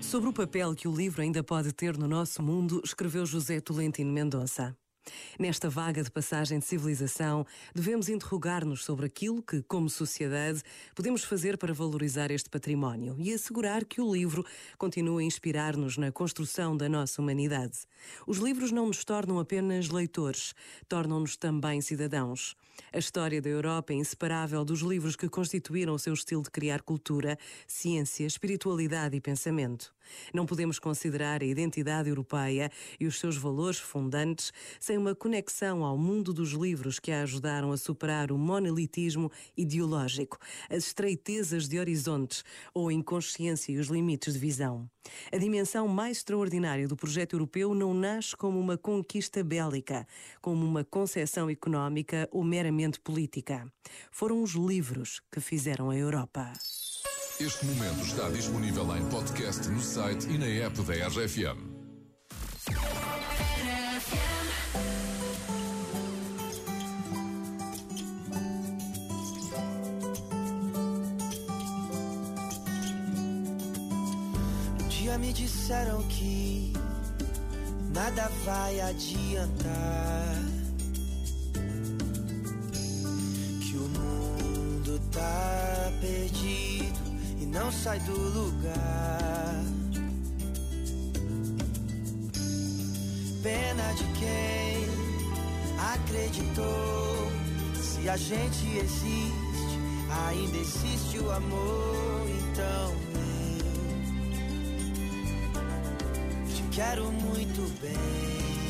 Sobre o papel que o livro ainda pode ter no nosso mundo, escreveu José Tolentino Mendonça. Nesta vaga de passagem de civilização, devemos interrogar-nos sobre aquilo que, como sociedade, podemos fazer para valorizar este património e assegurar que o livro continue a inspirar-nos na construção da nossa humanidade. Os livros não nos tornam apenas leitores, tornam-nos também cidadãos. A história da Europa é inseparável dos livros que constituíram o seu estilo de criar cultura, ciência, espiritualidade e pensamento. Não podemos considerar a identidade europeia e os seus valores fundantes sem uma conexão ao mundo dos livros que a ajudaram a superar o monolitismo ideológico, as estreitezas de horizontes ou a inconsciência e os limites de visão. A dimensão mais extraordinária do projeto europeu não nasce como uma conquista bélica, como uma concepção económica ou meramente política. Foram os livros que fizeram a Europa. Este momento está disponível em podcast no site e na app da RFM. Um dia me disseram que nada vai adiantar. Que o mundo tá perdido não sai do lugar. Pena de quem acreditou. Se a gente existe, ainda existe o amor. Então eu te quero muito bem.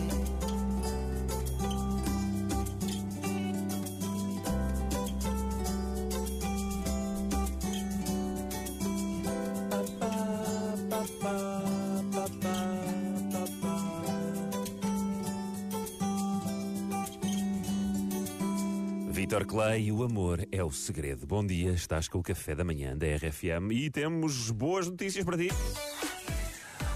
Vitor Clay, o amor é o segredo. Bom dia, estás com o café da manhã da RFM e temos boas notícias para ti.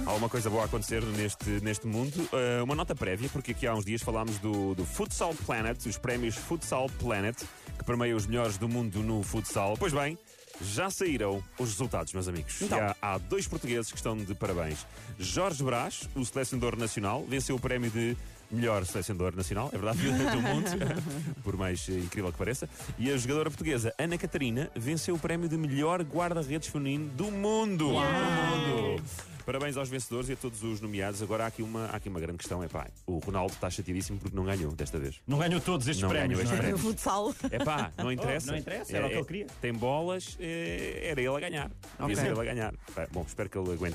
Há uma coisa boa a acontecer neste, neste mundo. Uh, uma nota prévia, porque aqui há uns dias falámos do, do Futsal Planet, os prémios Futsal Planet, que permeiam os melhores do mundo no futsal. Pois bem, já saíram os resultados, meus amigos. Então. Há, dois portugueses que estão de parabéns. Jorge Brás, o selecionador nacional, venceu o prémio de melhor selecionador nacional, é verdade, do mundo, por mais eh, incrível que pareça. E a jogadora portuguesa Ana Catarina venceu o prémio de melhor guarda-redes feminino do mundo. Do mundo. Parabéns aos vencedores e a todos os nomeados. Agora há aqui uma, há aqui uma grande questão: é pá, o Ronaldo está chateadíssimo porque não ganhou desta vez. Não ganhou todos estes Não prémios. ganhou estes não é? Prémios. futsal. É pá, não interessa. Oh, não interessa, era o que ele queria. Tem bolas, eh, era ele a ganhar. Devia Ok. ser ele a ganhar. Bom, espero que ele aguente.